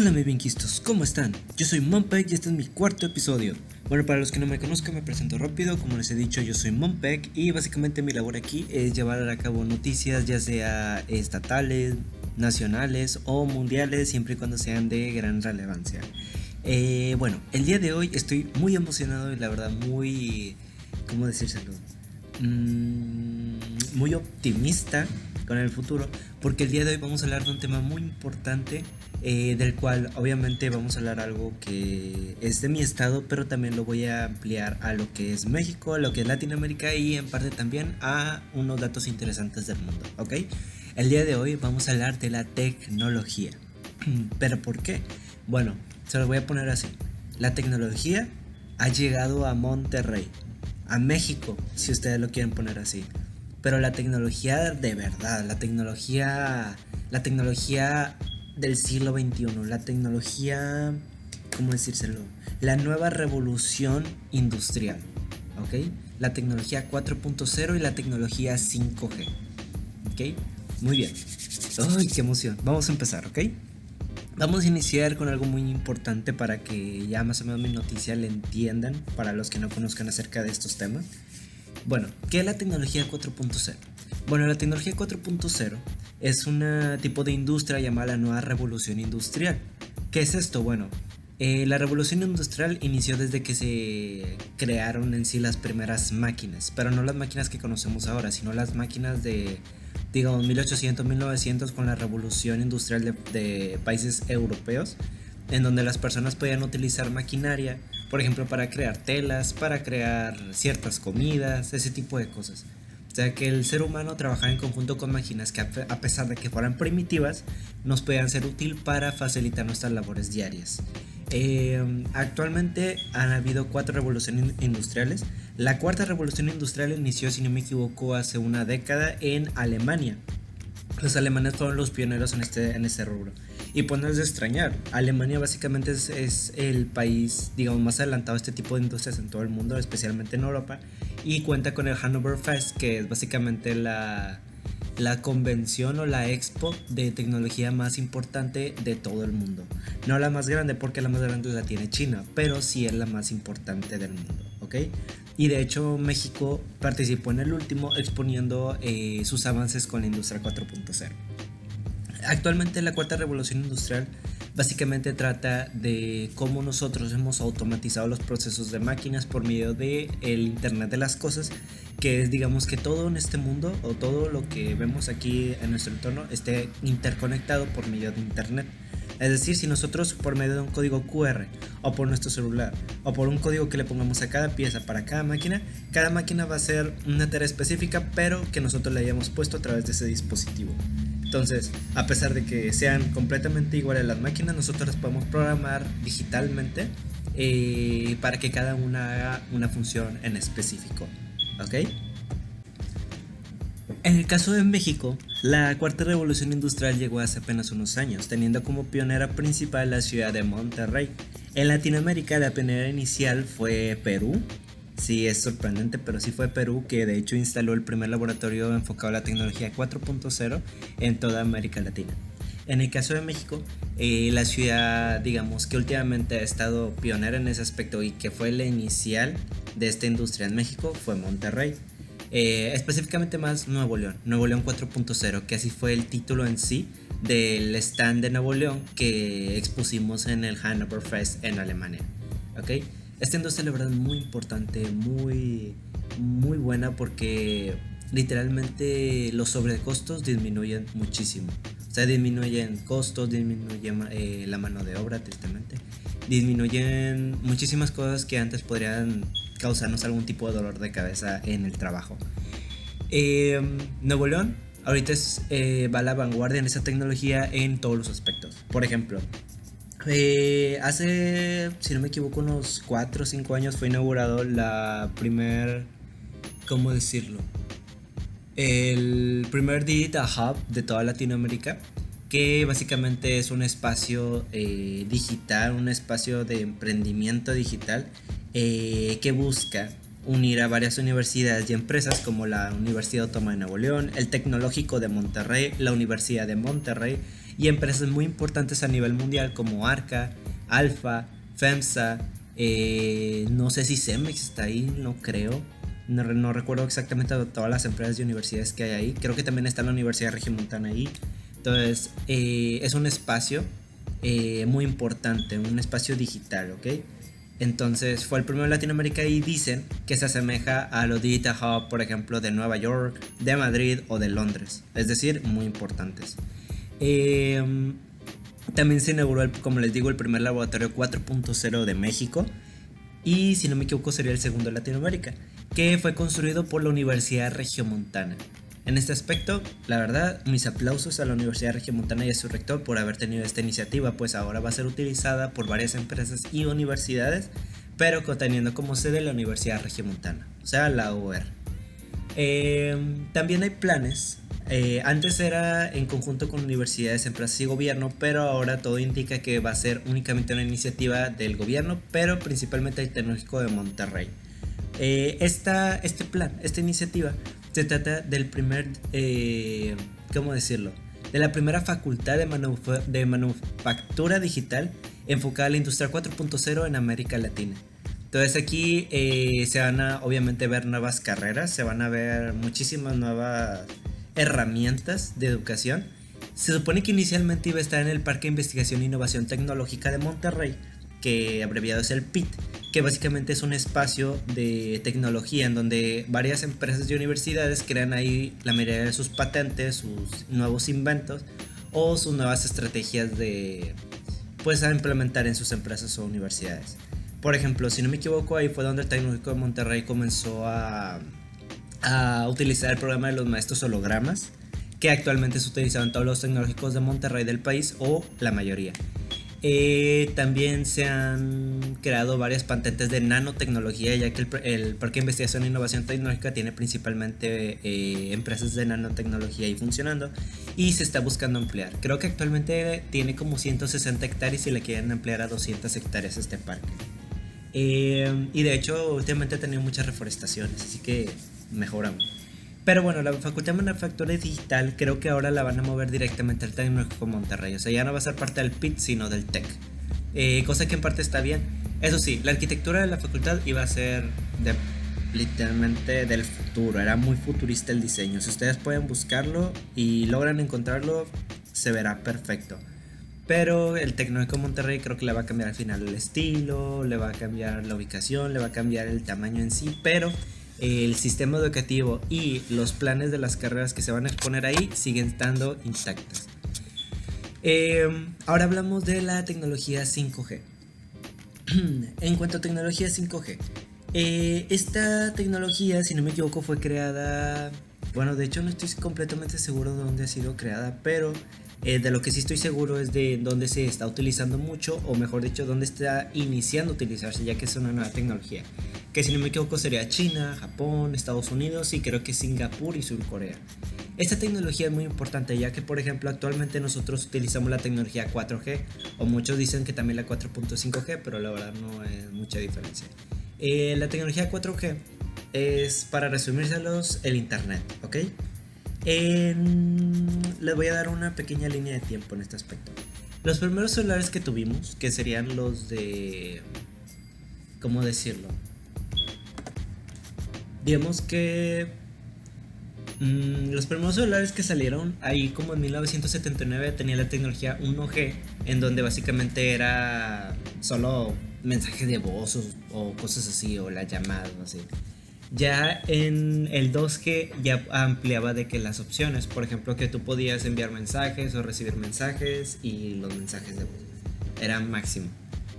Hola mi bienquistos, ¿cómo están? Yo soy Monpeg y este es mi cuarto episodio. Bueno, para los que no me conozcan me presento rápido, como les he dicho yo soy Monpeg y básicamente mi labor aquí es llevar a cabo noticias ya sea estatales, nacionales o mundiales siempre y cuando sean de gran relevancia. Eh, bueno, el día de hoy estoy muy emocionado y la verdad muy... ¿Cómo decírselo? Muy optimista con el futuro, porque el día de hoy vamos a hablar de un tema muy importante, eh, del cual obviamente vamos a hablar algo que es de mi estado, pero también lo voy a ampliar a lo que es México, a lo que es Latinoamérica y en parte también a unos datos interesantes del mundo, ¿ok? El día de hoy vamos a hablar de la tecnología. ¿Pero por qué? Bueno, se lo voy a poner así. La tecnología ha llegado a Monterrey, a México, si ustedes lo quieren poner así pero la tecnología de verdad, la tecnología, la tecnología del siglo XXI, la tecnología, ¿cómo decírselo? La nueva revolución industrial, ¿ok? La tecnología 4.0 y la tecnología 5G, ¿ok? Muy bien. ¡Ay, qué emoción! Vamos a empezar, ¿ok? Vamos a iniciar con algo muy importante para que ya más o menos mi noticia le entiendan, para los que no conozcan acerca de estos temas. Bueno, ¿qué es la tecnología 4.0? Bueno, la tecnología 4.0 es un tipo de industria llamada la nueva revolución industrial. ¿Qué es esto? Bueno, eh, la revolución industrial inició desde que se crearon en sí las primeras máquinas, pero no las máquinas que conocemos ahora, sino las máquinas de, digamos, 1800, 1900 con la revolución industrial de, de países europeos, en donde las personas podían utilizar maquinaria por ejemplo, para crear telas, para crear ciertas comidas, ese tipo de cosas. O sea que el ser humano trabajaba en conjunto con máquinas que a pesar de que fueran primitivas, nos podían ser útil para facilitar nuestras labores diarias. Eh, actualmente han habido cuatro revoluciones industriales. La cuarta revolución industrial inició, si no me equivoco, hace una década en Alemania. Los alemanes fueron los pioneros en este, en este rubro. Y pues no es de extrañar, Alemania básicamente es, el país, digamos, más adelantado a este tipo de industrias en todo el mundo, especialmente en Europa, y cuenta con el Hannover Fest, que es básicamente la, la convención o la expo de tecnología más importante de todo el mundo. No la más grande porque la más grande la tiene China, pero sí es la más importante del mundo, ¿ok? Y de hecho México participó en el último exponiendo eh, sus avances con la industria 4.0. Actualmente la cuarta revolución industrial básicamente trata de cómo nosotros hemos automatizado los procesos de máquinas por medio de el internet de las cosas que es digamos que todo en este mundo o todo lo que vemos aquí en nuestro entorno esté interconectado por medio de internet es decir, si nosotros por medio de un código QR o por nuestro celular o por un código que le pongamos a cada pieza para cada máquina, cada máquina va a ser una tarea específica pero que nosotros le hayamos puesto a través de ese dispositivo. Entonces, a pesar de que sean completamente iguales las máquinas, nosotros las podemos programar digitalmente eh, para que cada una haga una función en específico. ¿Ok? En el caso de México, la cuarta revolución industrial llegó hace apenas unos años, teniendo como pionera principal la ciudad de Monterrey. En Latinoamérica, la pionera inicial fue Perú, Sí, es sorprendente, pero sí fue Perú que de hecho instaló el primer laboratorio enfocado a la tecnología 4.0 en toda América Latina. En el caso de México, eh, la ciudad, digamos, que últimamente ha estado pionera en ese aspecto y que fue la inicial de esta industria en México fue Monterrey. Eh, específicamente más Nuevo León, Nuevo León 4.0, que así fue el título en sí del stand de Nuevo León que expusimos en el Hannover Fest en Alemania. ¿ok? Esta industria la verdad es muy importante, muy, muy buena porque literalmente los sobrecostos disminuyen muchísimo. O sea, disminuyen costos, disminuyen eh, la mano de obra, tristemente. Disminuyen muchísimas cosas que antes podrían causarnos algún tipo de dolor de cabeza en el trabajo. Em, Nuevo León ahorita es, eh, va a la vanguardia en esa tecnología en todos los aspectos. Por ejemplo, eh, hace, si no me equivoco, unos 4 o 5 años fue inaugurado la primer, ¿cómo decirlo? El primer Digital Hub de toda Latinoamérica, que básicamente es un espacio eh, digital, un espacio de emprendimiento digital eh, que busca unir a varias universidades y empresas como la Universidad Autónoma de Nuevo León, el Tecnológico de Monterrey, la Universidad de Monterrey, y empresas muy importantes a nivel mundial como Arca, Alfa, FEMSA, eh, no sé si Cemex está ahí, no creo. No, recuerdo exactamente todas las empresas y universidades que hay ahí. Creo que también está la Universidad Regimontana ahí. Entonces, eh, es un espacio eh, muy importante, un espacio digital, ¿ok? Entonces fue el primero en Latinoamérica y dicen que se asemeja a los Digital Hub, por ejemplo, de Nueva York, de Madrid o de Londres. Es decir, muy importantes. Em, también se inauguró, como les digo, el primer laboratorio 4.0 de México. Y si no me equivoco sería el segundo de Latinoamérica, que fue construido por la Universidad Regiomontana. En este aspecto, la verdad, mis aplausos a la Universidad Regiomontana y a su rector por haber tenido esta iniciativa, pues ahora va a ser utilizada por varias empresas y universidades, pero teniendo como sede la Universidad Regiomontana, o sea, la UR. Em, también hay planes. Eh, antes era en conjunto con universidades, empresas y gobierno, pero ahora todo indica que va a ser únicamente una iniciativa del gobierno, pero principalmente el Tecnológico de Monterrey. Eh, esta, este plan, esta iniciativa se trata del primer, eh, ¿cómo decirlo? De la primera facultad de, de manufactura digital enfocada a la industria 4.0 en América Latina. Entonces aquí eh, se van a obviamente ver nuevas carreras, se van a ver muchísimas nuevas herramientas de educación. Se supone que inicialmente iba a estar en el Parque de Investigación e Innovación Tecnológica de Monterrey, que abreviado es el PIT, que básicamente es un espacio de tecnología en donde varias empresas y universidades crean ahí la mayoría de sus patentes, sus nuevos inventos o sus nuevas estrategias de pues implementar en sus empresas o universidades. Por ejemplo, si no me equivoco, ahí fue donde el Tecnológico de Monterrey comenzó a, a utilizar el programa de los maestros hologramas, que actualmente es utilizado en todos los tecnológicos de Monterrey del país o la mayoría. Eh, también se han creado varias patentes de nanotecnología, ya que el, Parque de Investigación e Innovación Tecnológica tiene principalmente eh, empresas de nanotecnología ahí funcionando y se está buscando ampliar. Creo que actualmente tiene como 160 hectáreas y le quieren ampliar a 200 hectáreas este parque. Eh, y de hecho, últimamente ha tenido muchas reforestaciones, así que mejoramos. Pero bueno, la Facultad de Manufactura Digital creo que ahora la van a mover directamente al Tecnológico Monterrey. O sea, ya no va a ser parte del PIT, sino del TEC. Eh, cosa que en parte está bien. Eso sí, la arquitectura de la facultad iba a ser de, literalmente del futuro. Era muy futurista el diseño. Si ustedes pueden buscarlo y logran encontrarlo, se verá perfecto. Pero el Tecnológico Monterrey creo que le va a cambiar al final el estilo, le va a cambiar la ubicación, le va a cambiar el tamaño en sí, pero el sistema educativo y los planes de las carreras que se van a exponer ahí siguen estando intactas. Em, ahora hablamos de la tecnología 5G. en cuanto a tecnología 5G, eh, esta tecnología, si no me equivoco, fue creada, bueno, de hecho no estoy completamente seguro de dónde ha sido creada, pero eh, de lo que sí estoy seguro es de dónde se está utilizando mucho, o mejor dicho, dónde está iniciando a utilizarse, ya que es una nueva tecnología. Que si no me equivoco sería China, Japón, Estados Unidos y creo que Singapur y Sur Corea. Esta tecnología es muy importante ya que por ejemplo actualmente nosotros utilizamos la tecnología 4G o muchos dicen que también la 4.5G pero la verdad no es mucha diferencia. Eh, la tecnología 4G es para resumírselos el internet, ¿ok? Les voy a dar una pequeña línea de tiempo en este aspecto. Los primeros celulares que tuvimos, que serían los de... ¿Cómo decirlo? Digamos que... Mm, los primeros celulares que salieron ahí como en 1979 tenía la tecnología 1G, en donde básicamente era solo mensajes de voz o, cosas así, o la llamada o así. Ya en el 2G ya ampliaba de que las opciones, por ejemplo, que tú podías enviar mensajes o recibir mensajes y los mensajes de voz eran máximo.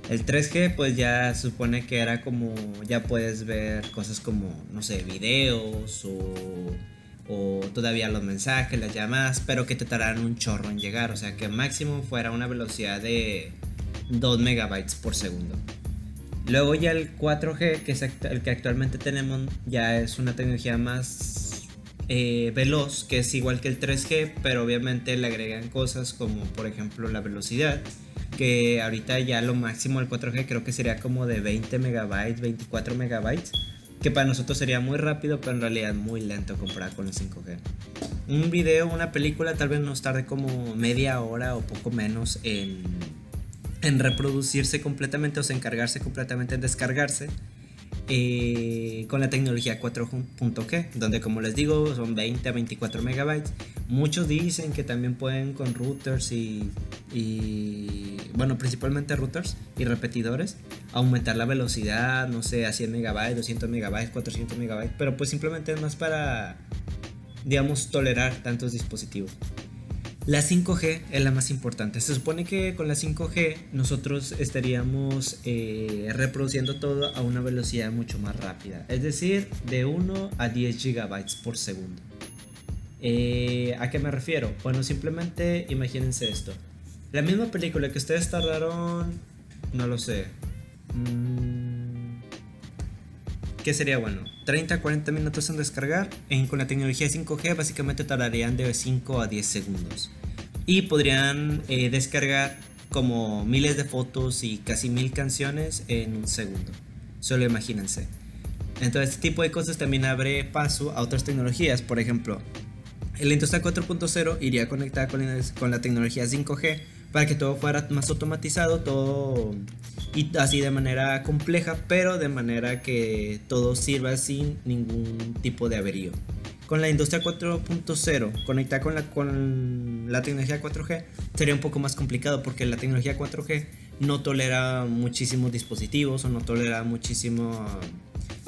El 3G pues ya supone que era como, ya puedes ver cosas como, no sé, videos o, o todavía los mensajes, las llamadas, pero que te tardaran un chorro en llegar, o sea que máximo fuera una velocidad de 2 megabytes por segundo. Luego ya el 4G, que es el que actualmente tenemos, ya es una tecnología más eh, veloz, que es igual que el 3G, pero obviamente le agregan cosas como por ejemplo la velocidad, que ahorita ya lo máximo del 4G creo que sería como de 20 megabytes, 24 megabytes, que para nosotros sería muy rápido, pero en realidad muy lento comparado con el 5G. Un video, una película tal vez nos tarde como media hora o poco menos en, en reproducirse completamente o se encargarse completamente en descargarse. Eh, con la tecnología 4.G, donde como les digo son 20 a 24 megabytes. Muchos dicen que también pueden con routers y, bueno, principalmente routers y repetidores, aumentar la velocidad, no sé, a 100 megabytes, 200 megabytes, 400 megabytes, pero pues simplemente es más para, digamos, tolerar tantos dispositivos. La 5G es la más importante. Se supone que con la 5G nosotros estaríamos eh, reproduciendo todo a una velocidad mucho más rápida. Es decir, de 1 a 10 gigabytes por segundo. Eh, ¿A qué me refiero? Bueno, simplemente imagínense esto. La misma película que ustedes tardaron, no lo sé. Mm, ¿Qué sería bueno? 30 40 minutos en descargar. En, con la tecnología 5G básicamente tardarían de 5 a 10 segundos y podrían eh, descargar como miles de fotos y casi mil canciones en un segundo. Solo imagínense. Entonces, este tipo de cosas también abre paso a otras tecnologías. Por ejemplo, el industria 4.0 iría conectada con con la tecnología 5G para que todo fuera más automatizado, todo y así de manera compleja, pero de manera que todo sirva sin ningún tipo de averío con la industria 4.0, conectar con la, con la tecnología 4G, sería un poco más complicado porque la tecnología 4G no tolera muchísimos dispositivos o no tolera muchísimo,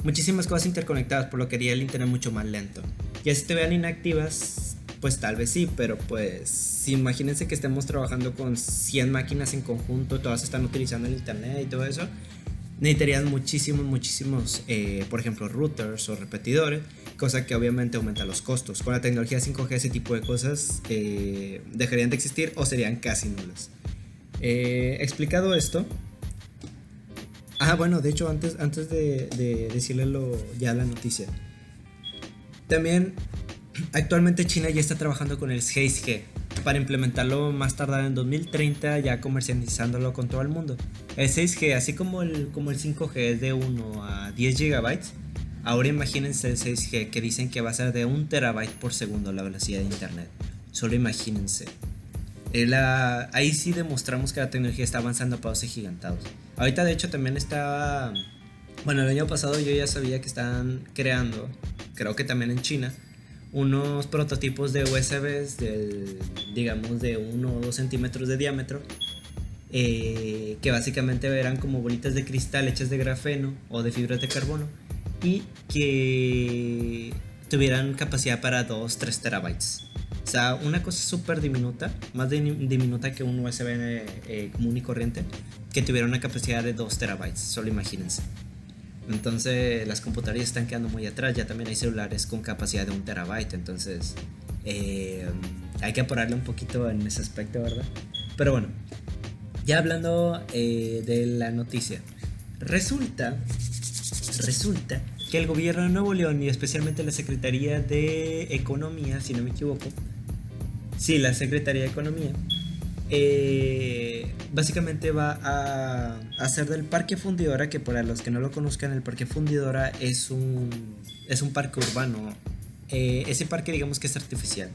muchísimas cosas interconectadas, por lo que haría el internet mucho más lento. Y si te vean inactivas, pues tal vez sí, pero pues imagínense que estemos trabajando con 100 máquinas en conjunto, todas están utilizando el internet y todo eso, necesitarían muchísimos, muchísimos, eh, por ejemplo, routers o repetidores cosa que obviamente aumenta los costos. Con la tecnología 5G ese tipo de cosas eh, dejarían de existir o serían casi nulas. Eh, explicado esto, ah bueno, de hecho antes, antes de, de decirle ya la noticia, también actualmente China ya está trabajando con el 6G para implementarlo más tardar en 2030 ya comercializándolo con todo el mundo. El 6G, así como el, como el 5G es de 1 a 10 gigabytes, Ahora imagínense el 6G que dicen que va a ser de un terabyte por segundo la velocidad de internet. Solo imagínense. Eh, ahí sí demostramos que la tecnología está avanzando a pasos gigantados. Ahorita de hecho también está... Bueno, el año pasado yo ya sabía que estaban creando, creo que también en China, unos prototipos de USBs del, digamos, de 1 o 2 centímetros de diámetro, eh, que básicamente eran como bolitas de cristal hechas de grafeno o de fibras de carbono y que tuvieran capacidad para 2, 3 terabytes. O sea, una cosa súper diminuta, más diminuta que un USB eh, común y corriente, que tuviera una capacidad de 2 terabytes, solo imagínense. Entonces las computadoras están quedando muy atrás, ya también hay celulares con capacidad de 1 terabyte, entonces eh, hay que apurarle un poquito en ese aspecto, ¿verdad? Pero bueno, ya hablando eh, de la noticia, resulta, resulta que el gobierno de Nuevo León y especialmente la Secretaría de Economía, si no me equivoco, sí, la Secretaría de Economía, eh, básicamente va a hacer del Parque Fundidora, que para los que no lo conozcan, el Parque Fundidora es un, es un parque urbano. Eh, ese parque digamos que es artificial.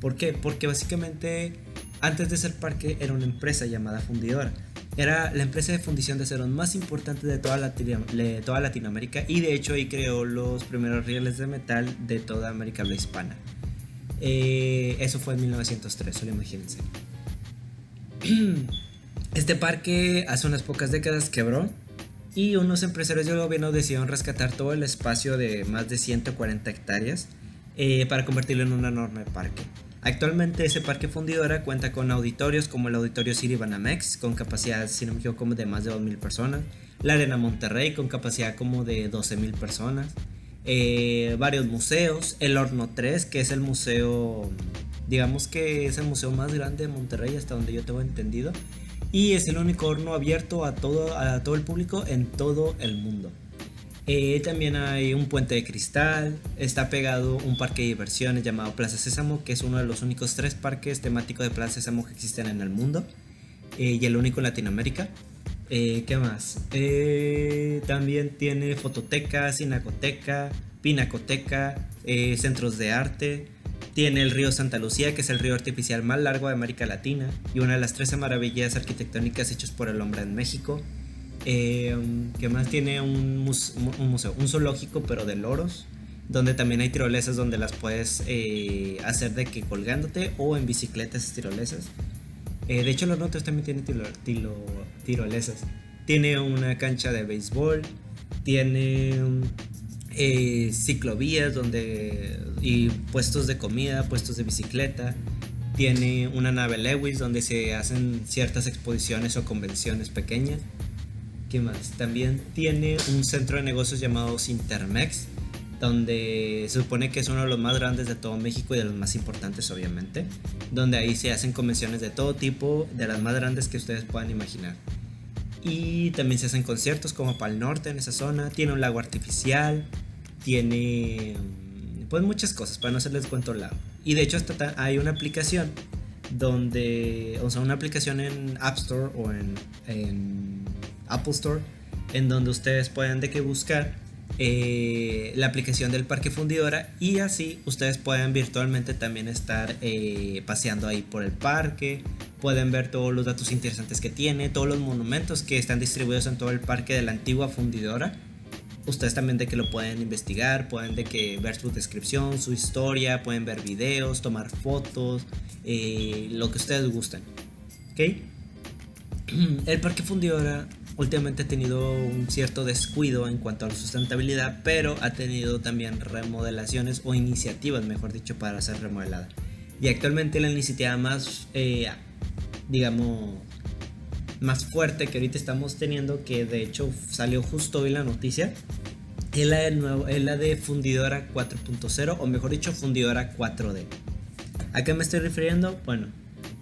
¿Por qué? Porque básicamente antes de ser parque era una empresa llamada Fundidora era la empresa de fundición de acero más importante de toda, toda Latinoamérica y de hecho ahí creó los primeros rieles de metal de toda América Hispana. Eh, eso fue en 1903, solo imagínense. Este parque hace unas pocas décadas quebró y unos empresarios del gobierno decidieron rescatar todo el espacio de más de 140 hectáreas eh, para convertirlo en un enorme parque. Actualmente ese parque fundidora cuenta con auditorios como el Auditorio City Banamex con capacidad, si no me equivoco, como de más de 2.000 personas, la Arena Monterrey con capacidad como de 12.000 personas, eh, varios museos, el Horno 3 que es el museo, digamos que es el museo más grande de Monterrey hasta donde yo tengo entendido, y es el único horno abierto a todo, a todo el público en todo el mundo. Eh, también hay un puente de cristal, está pegado un parque de diversiones llamado Plaza Sésamo, que es uno de los únicos tres parques temáticos de Plaza Sésamo que existen en el mundo eh, y el único en Latinoamérica. Eh, ¿Qué más? Eh, también tiene fototeca, cinacoteca, pinacoteca, eh, centros de arte. Tiene el río Santa Lucía, que es el río artificial más largo de América Latina y una de las 13 maravillas arquitectónicas hechas por el hombre en México. ¿Qué más? Tiene un, museo, un zoológico, pero de loros donde también hay tirolesas donde las puedes hacer de que colgándote o en bicicletas tirolesas. Eh, de hecho, los notas también tienen tiro, tirolesas. Tiene una cancha de béisbol, tiene eh, ciclovías donde, y puestos de comida, puestos de bicicleta. Tiene una nave Lewis donde se hacen ciertas exposiciones o convenciones pequeñas. ¿Qué más? También tiene un centro de negocios llamado Intermex, donde se supone que es uno de los más grandes de todo México y de los más importantes obviamente, donde ahí se hacen convenciones de todo tipo, de las más grandes que ustedes puedan imaginar. Y también se hacen conciertos como para el norte en esa zona, tiene un lago artificial, tiene mm, pues muchas cosas, para no hacerles cuento largo. Y de hecho hasta hay una aplicación donde, o sea, una aplicación en App Store o en, en Apple Store, en donde ustedes pueden de que buscar eh, la aplicación del Parque Fundidora y así ustedes pueden virtualmente también estar eh, paseando ahí por el parque, pueden ver todos los datos interesantes que tiene, todos los monumentos que están distribuidos en todo el parque de la antigua Fundidora. Ustedes también de que lo pueden investigar, pueden de que ver su descripción, su historia, pueden ver videos, tomar fotos, eh, lo que ustedes gusten. ¿Ok? El Parque Fundidora últimamente ha tenido un cierto descuido en cuanto a la sustentabilidad, pero ha tenido también remodelaciones o iniciativas, mejor dicho, para ser remodelada. Y actualmente la iniciativa más, eh, digamos, más fuerte que ahorita estamos teniendo, que de hecho salió justo hoy la noticia, es la de, nuevo, es la de Fundidora 4.0, o mejor dicho, Fundidora 4D. ¿A qué me estoy refiriendo? Bueno,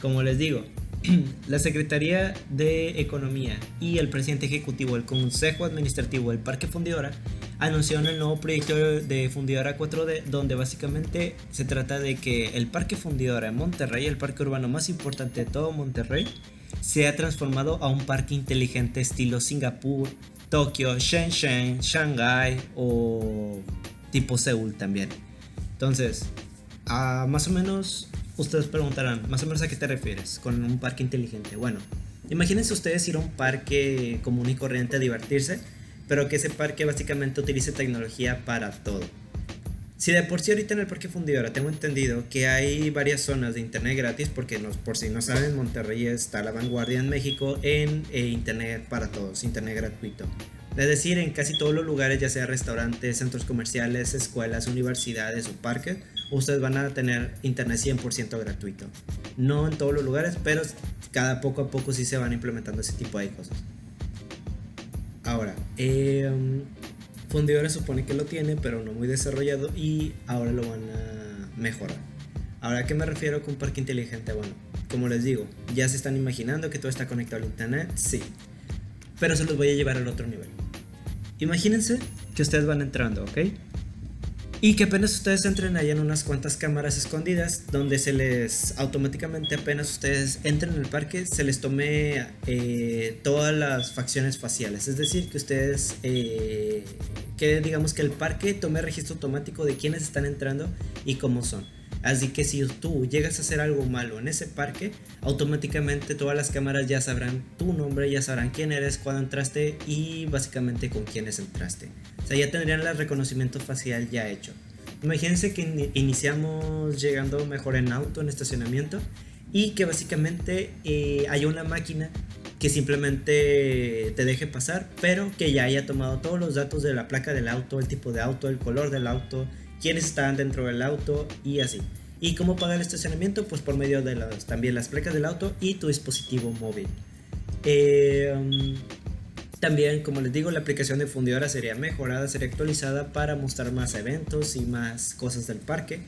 como les digo, la Secretaría de Economía y el presidente ejecutivo del Consejo Administrativo del Parque Fundidora anunciaron el nuevo proyecto de Fundidora 4D, donde básicamente se trata de que el Parque Fundidora en Monterrey, el parque urbano más importante de todo Monterrey, sea transformado a un parque inteligente estilo Singapur, Tokio, Shenzhen, Shanghai o tipo Seúl también. Entonces, más o menos Ustedes preguntarán, más o menos a qué te refieres con un parque inteligente. Bueno, imagínense ustedes ir a un parque común y corriente a divertirse, pero que ese parque básicamente utilice tecnología para todo. Si de por sí ahorita en el Parque Fundidora tengo entendido que hay varias zonas de internet gratis, porque por si no saben, Monterrey está la vanguardia en México en eh, internet para todos, internet gratuito. Es decir, en casi todos los lugares, ya sea restaurantes, centros comerciales, escuelas, universidades o parques, ustedes van a tener internet 100% gratuito. No en todos los lugares, pero cada poco a poco sí se van implementando ese tipo de cosas. Ahora, eh, Fundidora supone que lo tiene, pero no muy desarrollado y ahora lo van a mejorar. Ahora, ¿a qué me refiero con parque inteligente? Bueno, como les digo, ya se están imaginando que todo está conectado al internet, sí, pero se los voy a llevar al otro nivel. Imagínense que ustedes van entrando, ¿ok? Y que apenas ustedes entren allá en unas cuantas cámaras escondidas, donde se les automáticamente apenas ustedes entren en el parque, se les tome eh, todas las facciones faciales. Es decir, que ustedes, eh, que digamos que el parque tome registro automático de quiénes están entrando y cómo son. Así que si tú llegas a hacer algo malo en ese parque, automáticamente todas las cámaras ya sabrán tu nombre, ya sabrán quién eres, cuándo entraste y básicamente con quiénes entraste. O sea, ya tendrían el reconocimiento facial ya hecho. Imagínense que iniciamos llegando mejor en auto, en estacionamiento, y que básicamente eh, haya una máquina que simplemente te deje pasar, pero que ya haya tomado todos los datos de la placa del auto, el tipo de auto, el color del auto, quiénes estaban dentro del auto y así. ¿Y cómo pagar el estacionamiento? Pues por medio de las, también las placas del auto y tu dispositivo móvil. Eh, um, también, como les digo, la aplicación de fundidora sería mejorada, sería actualizada para mostrar más eventos y más cosas del parque.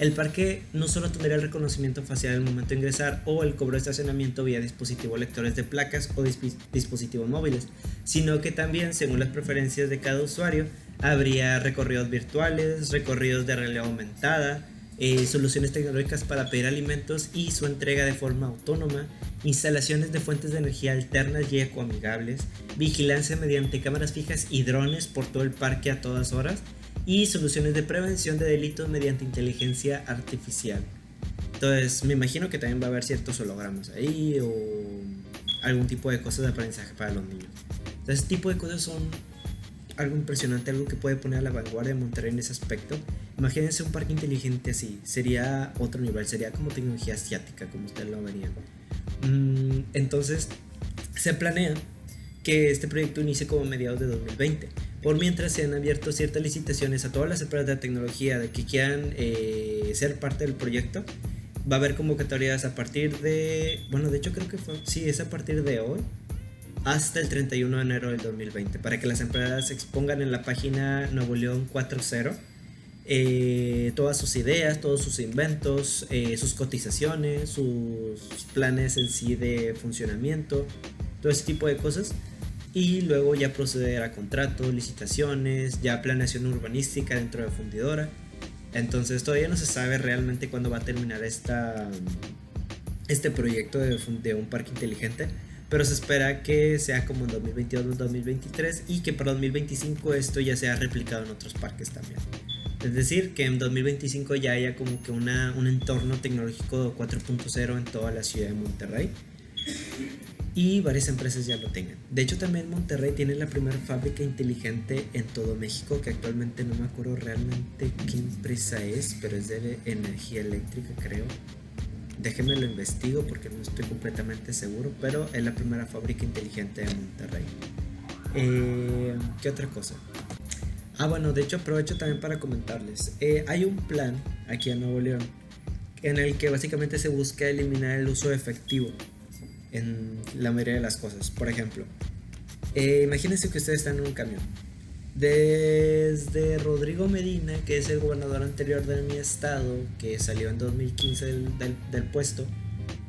El parque no solo tendría el reconocimiento facial al momento de ingresar o el cobro de estacionamiento vía dispositivos lectores de placas o dispositivos móviles, sino que también, según las preferencias de cada usuario, habría recorridos virtuales, recorridos de realidad aumentada, eh, soluciones tecnológicas para pedir alimentos y su entrega de forma autónoma, instalaciones de fuentes de energía alternas y ecoamigables, vigilancia mediante cámaras fijas y drones por todo el parque a todas horas, y soluciones de prevención de delitos mediante inteligencia artificial. Entonces, me imagino que también va a haber ciertos hologramas ahí o algún tipo de cosas de aprendizaje para los niños. Entonces, este tipo de cosas son algo impresionante, algo que puede poner a la vanguardia de Monterrey en ese aspecto. Imagínense un parque inteligente así, sería otro nivel, sería como tecnología asiática, como ustedes lo verían. Mm, entonces, se planea que este proyecto inicie como mediados de 2020. Por mientras se han abierto ciertas licitaciones a todas las empresas de tecnología de que quieran eh, ser parte del proyecto. Va a haber convocatorias a partir de, bueno, de hecho creo que fue, sí, es a partir de hoy hasta el 31 de enero del 2020 para que las empresas expongan en la página Nuevo León 4.0 eh, todas sus ideas, todos sus inventos, eh, sus cotizaciones, sus planes en sí de funcionamiento, todo ese tipo de cosas. Y luego ya proceder a contratos, licitaciones, ya planeación urbanística dentro de fundidora. Entonces todavía no se sabe realmente cuándo va a terminar esta, este proyecto de, de un parque inteligente pero se espera que sea como en 2022 2023 y que para 2025 esto ya sea replicado en otros parques también. Es decir, que en 2025 ya haya como que una, un entorno tecnológico 4.0 en toda la ciudad de Monterrey y varias empresas ya lo tengan. De hecho, también Monterrey tiene la primera fábrica inteligente en todo México, que actualmente no me acuerdo realmente qué empresa es, pero es de energía eléctrica, creo. Déjenme lo investigo porque no estoy completamente seguro, pero es la primera fábrica inteligente de Monterrey. Eh, ¿Qué otra cosa? Ah, bueno, de hecho aprovecho también para comentarles. Eh, hay un plan aquí en Nuevo León en el que básicamente se busca eliminar el uso efectivo en la mayoría de las cosas. Por ejemplo, eh, imagínense que ustedes están en un camión desde Rodrigo Medina, que es el gobernador anterior de mi estado, que salió en 2015 del, puesto,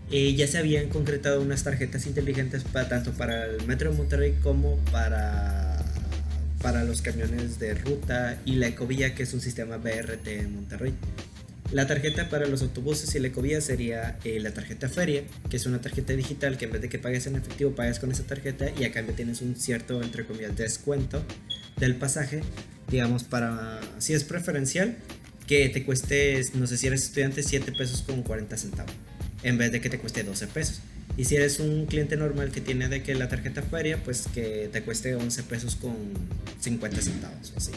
eh, ya se habían concretado unas tarjetas inteligentes para, tanto para el Metro de Monterrey como para, para los camiones de ruta y la Ecovía, que es un sistema BRT en Monterrey. La tarjeta para los autobuses y la ecovía sería eh, la tarjeta feria, que es una tarjeta digital que en vez de que pagues en efectivo, pagas con esa tarjeta y a cambio tienes un cierto, entre comillas, descuento del pasaje, digamos, para, si es preferencial, que te cueste, no sé si eres estudiante, 7 pesos con 40 centavos, en vez de que te cueste 12 pesos. Y si eres un cliente normal que tiene de que la tarjeta feria, pues que te cueste 11 pesos con 50 centavos, así.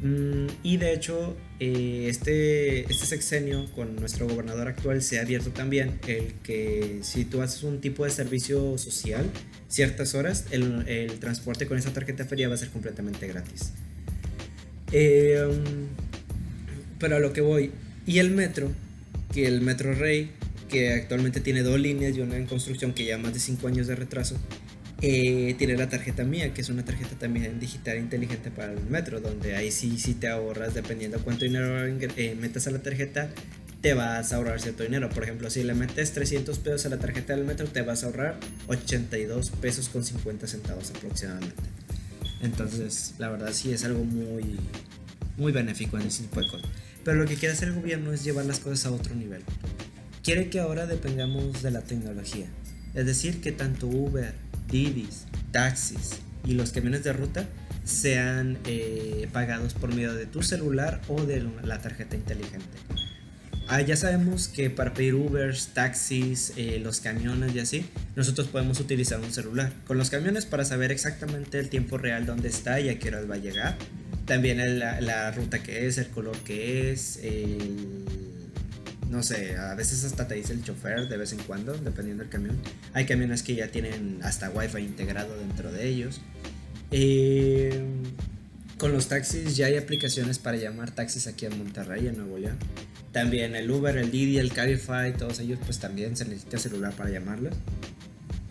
Mm, y de hecho, eh, este, este sexenio con nuestro gobernador actual se ha abierto también el que si tú haces un tipo de servicio social, ciertas horas, el, el transporte con esa tarjeta feria va a ser completamente gratis. Eh, pero a lo que voy, y el metro, que el Metro Rey, que actualmente tiene dos líneas y una en construcción que ya más de 5 años de retraso, eh, tiene la tarjeta mía, que es una tarjeta también digital inteligente para el metro, donde ahí sí, sí te ahorras, dependiendo cuánto dinero eh, metas a la tarjeta, te vas a ahorrar cierto dinero. Por ejemplo, si le metes 300 pesos a la tarjeta del metro, te vas a ahorrar 82 pesos con 50 centavos aproximadamente. Entonces, la verdad sí es algo muy, muy benéfico en ese tipo de cosas. Pero lo que quiere hacer el gobierno es llevar las cosas a otro nivel. Quiere que ahora dependamos de la tecnología. Es decir, que tanto Uber, Didis, taxis y los camiones de ruta sean eh, pagados por medio de tu celular o de la tarjeta inteligente. Ah, ya sabemos que para pedir Ubers, taxis, eh, los camiones y así, nosotros podemos utilizar un celular. Con los camiones para saber exactamente el tiempo real dónde está y a qué hora va a llegar. También la, la ruta que es, el color que es, el no sé, a veces hasta te dice el chofer de vez en cuando, dependiendo del camión. Hay camiones que ya tienen hasta wifi integrado dentro de ellos. Eh, con los taxis ya hay aplicaciones para llamar taxis aquí en Monterrey, en Nuevo León. También el Uber, el Didi, el Cabify, todos ellos pues también se necesita celular para llamarlos.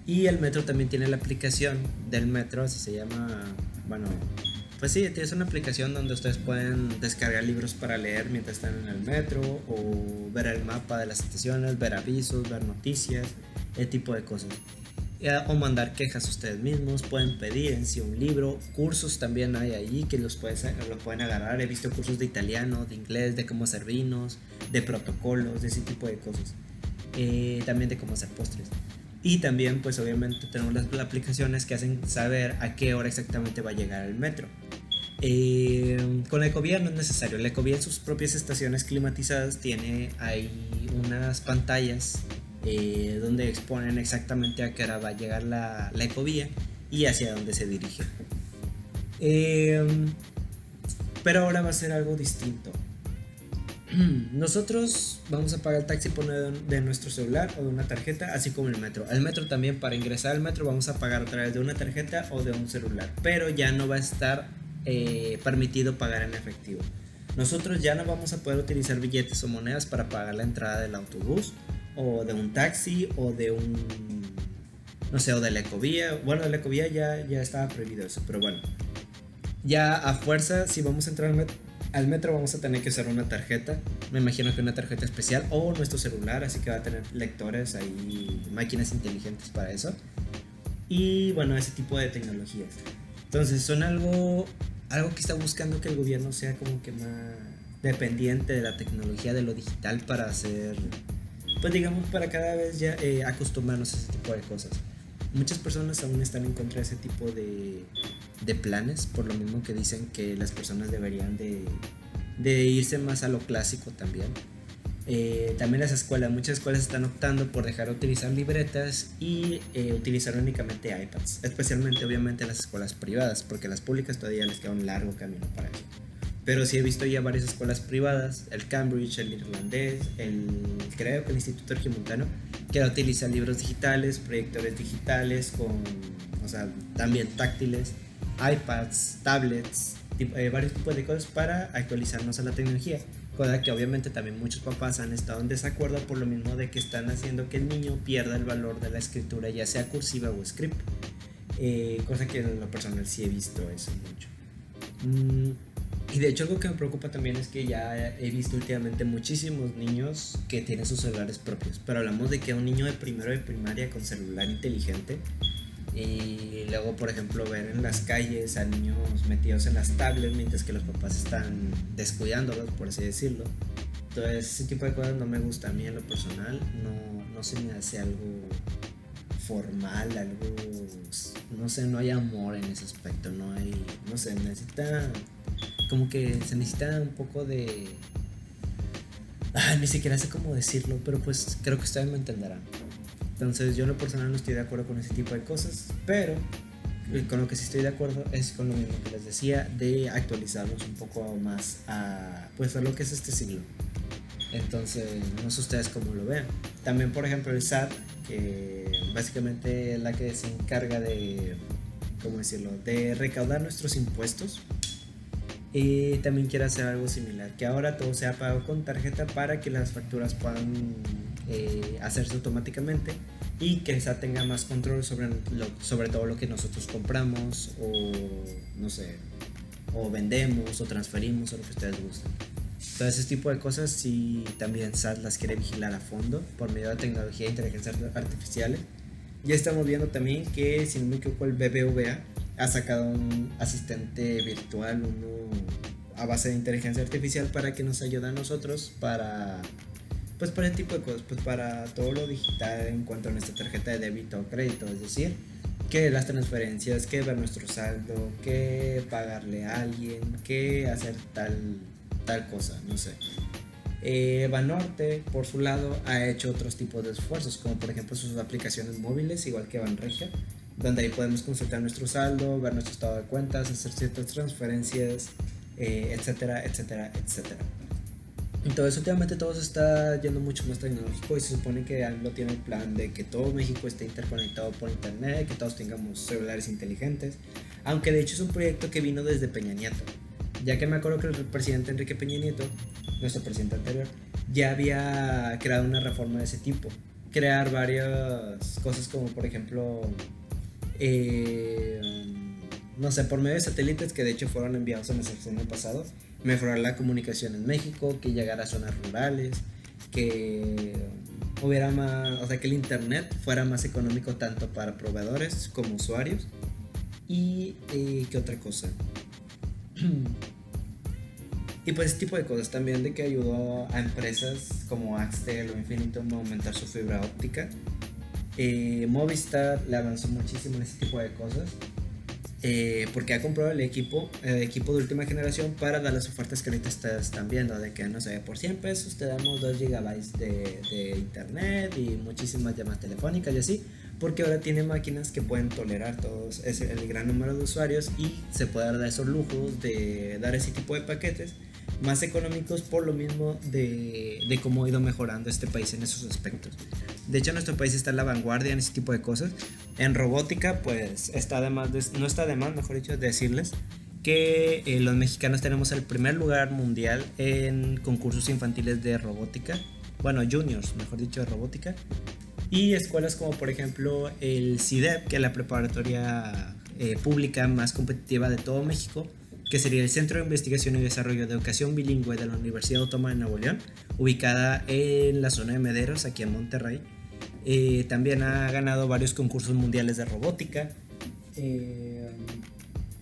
Y el metro también tiene la aplicación del metro, así se llama, bueno, pues sí, tienes una aplicación donde ustedes pueden descargar libros para leer mientras están en el metro o ver el mapa de las estaciones, ver avisos, ver noticias, ese tipo de cosas. o mandar quejas ustedes mismos, pueden pedir en sí un libro, cursos también hay allí que los, pueden, los pueden agarrar, he visto cursos de italiano, de inglés, de cómo hacer vinos, de protocolos, de ese tipo de cosas, eh, también de cómo hacer postres. Y también pues obviamente tenemos las, aplicaciones que hacen saber a qué hora exactamente va a llegar el metro. Eh, con la ecovía no es necesario. La ecovía en sus propias estaciones climatizadas tiene ahí unas pantallas eh, donde exponen exactamente a qué hora va a llegar la, la ecovía y hacia dónde se dirige. Eh, pero ahora va a ser algo distinto. Nosotros vamos a pagar el taxi por de nuestro celular o de una tarjeta, así como el metro. El metro también, para ingresar al metro, vamos a pagar a través de una tarjeta o de un celular, pero ya no va a estar eh, permitido pagar en efectivo. Nosotros ya no vamos a poder utilizar billetes o monedas para pagar la entrada del autobús o de un taxi o de un no sé, o de la ecovía. Bueno, de la ecovía ya, ya estaba prohibido eso, pero bueno. Ya a fuerza, si vamos a entrar al metro, vamos a tener que usar una tarjeta. Me imagino que una tarjeta especial o nuestro celular, así que va a tener lectores ahí, máquinas inteligentes para eso. Y bueno, ese tipo de tecnologías. Entonces, son algo, algo que está buscando que el gobierno sea como que más dependiente de la tecnología, de lo digital para hacer pues digamos, para cada vez ya eh, acostumbrarnos a ese tipo de cosas. Muchas personas aún están en contra de ese tipo de, de planes, por lo mismo que dicen que las personas deberían de, irse más a lo clásico también. Eh, también las escuelas, muchas escuelas están optando por dejar de utilizar libretas y eh, utilizar únicamente iPads, especialmente obviamente las escuelas privadas, porque las públicas todavía les queda un largo camino para eso. Pero sí he visto ya varias escuelas privadas, el Cambridge, el irlandés, el creo que el Instituto Regimontano, que utilizan libros digitales, proyectores digitales, con, o sea, también táctiles, iPads, tablets, eh, varios tipos de cosas para actualizarnos a la tecnología. Cosa que obviamente también muchos papás han estado en desacuerdo por lo mismo de que están haciendo que el niño pierda el valor de la escritura, ya sea cursiva o script. Eh, cosa que en lo personal sí he visto eso mucho. Mm, y de hecho algo que me preocupa también es que ya he visto últimamente muchísimos niños que tienen sus celulares propios. Pero hablamos de que un niño de primero de primaria con celular inteligente y luego por ejemplo ver en las calles a niños metidos en las tablets mientras que los papás están descuidándolos, por así decirlo. Entonces ese tipo de cosas no me gusta a mí en lo personal, no, no se me hace algo formal, algo, no sé, no hay amor en ese aspecto, no hay, no sé, necesita como que se necesita un poco de... Ay, ni siquiera sé cómo decirlo, pero pues creo que ustedes me entenderán. Entonces yo en lo personal no estoy de acuerdo con ese tipo de cosas, pero con lo que sí estoy de acuerdo es con lo mismo que les decía, de actualizarnos un poco más a, pues, a lo que es este siglo. Entonces, no sé ustedes cómo lo vean. También, por ejemplo, el SAT, que básicamente es la que se encarga de, ¿cómo decirlo?, de recaudar nuestros impuestos y también quiere hacer algo similar, que ahora todo sea pago con tarjeta para que las facturas puedan eh, hacerse automáticamente y que esa tenga más control sobre, sobre todo lo que nosotros compramos o no sé, o vendemos o transferimos o lo que ustedes gusten. Todo ese tipo de cosas si también SAT las quiere vigilar a fondo por medio de tecnología e inteligencia artificial. Ya estamos viendo también que, si no me equivoco, el BBVA ha sacado un asistente virtual, uno a base de inteligencia artificial para que nos ayude a nosotros para pues para el tipo de cosas, pues para todo lo digital en cuanto a nuestra tarjeta de débito o crédito, es decir, que las transferencias, que ver nuestro saldo, que pagarle a alguien, que hacer tal, tal cosa, no sé. Eh, Banorte, por su lado, ha hecho otros tipos de esfuerzos, como por ejemplo sus aplicaciones móviles, igual que Banregia, donde ahí podemos consultar nuestro saldo, ver nuestro estado de cuentas, hacer ciertas transferencias, eh, etcétera, etcétera, etcétera. Entonces últimamente todo se está yendo mucho más tecnológico y se supone que AMLO tiene el plan de que todo México esté interconectado por internet, que todos tengamos celulares inteligentes, aunque de hecho es un proyecto que vino desde Peña Nieto, ya que me acuerdo que el presidente Enrique Peña Nieto, nuestro presidente anterior, ya había creado una reforma de ese tipo, crear varias cosas como por ejemplo eh, no sé, por medio de satélites que de hecho fueron enviados en el año pasado, mejorar la comunicación en México, que llegara a zonas rurales, que hubiera más, o sea, que el internet fuera más económico tanto para proveedores como usuarios. Y eh, qué otra cosa. y pues ese tipo de cosas también de que ayudó a empresas como Axtel o Infinitum a aumentar su fibra óptica. Eh, Movistar le avanzó muchísimo en ese tipo de cosas. Eh, porque ha comprado el equipo, el equipo de última generación para dar las ofertas que ahorita están viendo, de que no sé, por 100 pesos te damos 2 gigabytes de, de internet y muchísimas llamadas telefónicas y así, porque ahora tiene máquinas que pueden tolerar todos el gran número de usuarios y se puede dar esos lujos de dar ese tipo de paquetes más económicos por lo mismo de, de, cómo ha ido mejorando este país en esos aspectos. De hecho, nuestro país está en la vanguardia en ese tipo de cosas. En robótica, pues está además no está de más, mejor dicho, decirles que eh, los mexicanos tenemos el primer lugar mundial en concursos infantiles de robótica. Bueno, juniors, mejor dicho, de robótica. Y escuelas como por ejemplo el CIDEP, que es la preparatoria eh, pública más competitiva de todo México, que sería el Centro de Investigación y Desarrollo de Educación Bilingüe de la Universidad Autónoma de Nuevo León, ubicada en la zona de Mederos, aquí en Monterrey. Eh, también ha ganado varios concursos mundiales de robótica. Eh,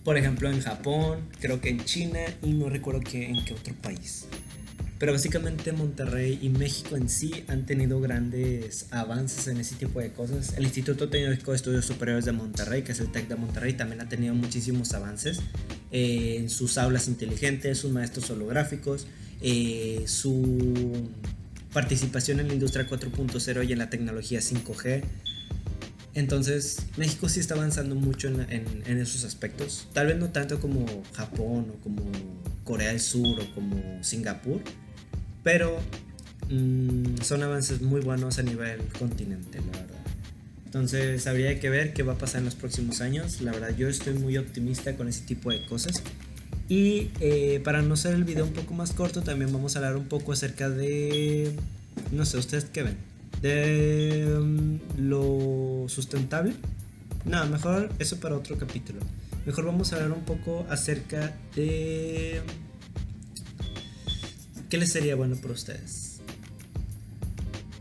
por ejemplo, en Japón, creo que en China y no recuerdo que, en qué otro país. Pero básicamente Monterrey y México en sí han tenido grandes avances en ese tipo de cosas. El Instituto Tecnológico de Estudios Superiores de Monterrey, que es el TEC de Monterrey, también ha tenido muchísimos avances eh, en sus aulas inteligentes, sus maestros holográficos, eh, su participación en la industria 4.0 y en la tecnología 5G. Entonces, México sí está avanzando mucho en, en, esos aspectos. Tal vez no tanto como Japón o como Corea del Sur o como Singapur, pero mm, son avances muy buenos a nivel continente, la verdad. Entonces habría que ver qué va a pasar en los próximos años. La verdad yo estoy muy optimista con ese tipo de cosas. Y eh, para no hacer el video un poco más corto, también vamos a hablar un poco acerca de... No sé, ¿ustedes qué ven? De mm, lo sustentable. No, mejor eso para otro capítulo. Mejor vamos a hablar un poco acerca de ¿Qué les sería bueno para ustedes?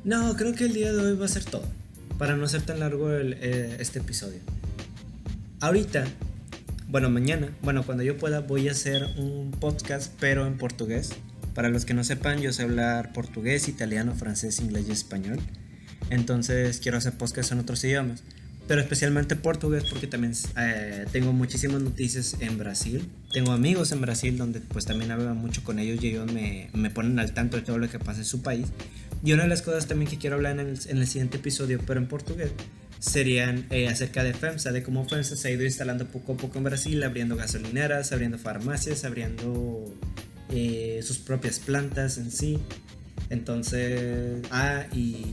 No, creo que el día de hoy va a ser todo. Para no ser tan largo eh, este episodio. Ahorita, bueno, mañana, bueno, cuando yo pueda, voy a hacer un podcast, pero en portugués. Para los que no sepan, yo sé hablar portugués, italiano, francés, inglés y español. Entonces quiero hacer podcast en otros idiomas pero especialmente portugués porque también eh, tengo muchísimas noticias en Brasil. Tengo amigos en Brasil donde pues también hablo mucho con ellos y ellos me, me, ponen al tanto de todo lo que pasa en su país. Y una de las cosas también que quiero hablar en el, en el siguiente episodio, pero en portugués, serían eh, acerca de FEMSA, de cómo FEMSA se ha ido instalando poco a poco en Brasil, abriendo gasolineras, abriendo farmacias, abriendo eh, sus propias plantas en sí. Entonces, ah, y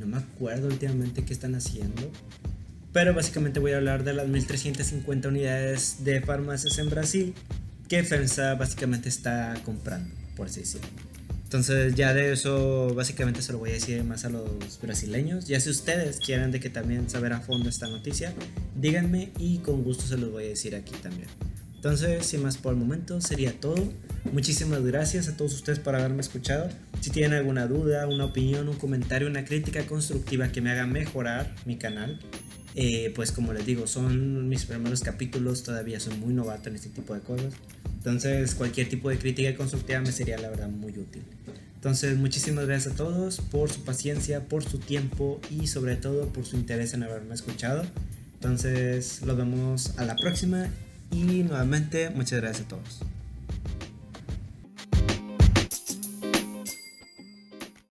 no me acuerdo últimamente qué están haciendo pero básicamente voy a hablar de las 1350 unidades de farmacias en Brasil que FEMSA básicamente está comprando, por así decirlo. Entonces ya de eso básicamente se lo voy a decir más a los brasileños. Ya si ustedes quieren de que también saber a fondo esta noticia, díganme y con gusto se los voy a decir aquí también. Entonces, sin más por el momento, sería todo. Muchísimas gracias a todos ustedes por haberme escuchado. Si tienen alguna duda, una opinión, un comentario, una crítica constructiva que me haga mejorar mi canal, eh, pues como les digo, son mis primeros capítulos, todavía soy muy novato en este tipo de cosas. Entonces cualquier tipo de crítica constructiva me sería la verdad muy útil. Entonces muchísimas gracias a todos por su paciencia, por su tiempo y sobre todo por su interés en haberme escuchado. Entonces nos vemos a la próxima y nuevamente muchas gracias a todos.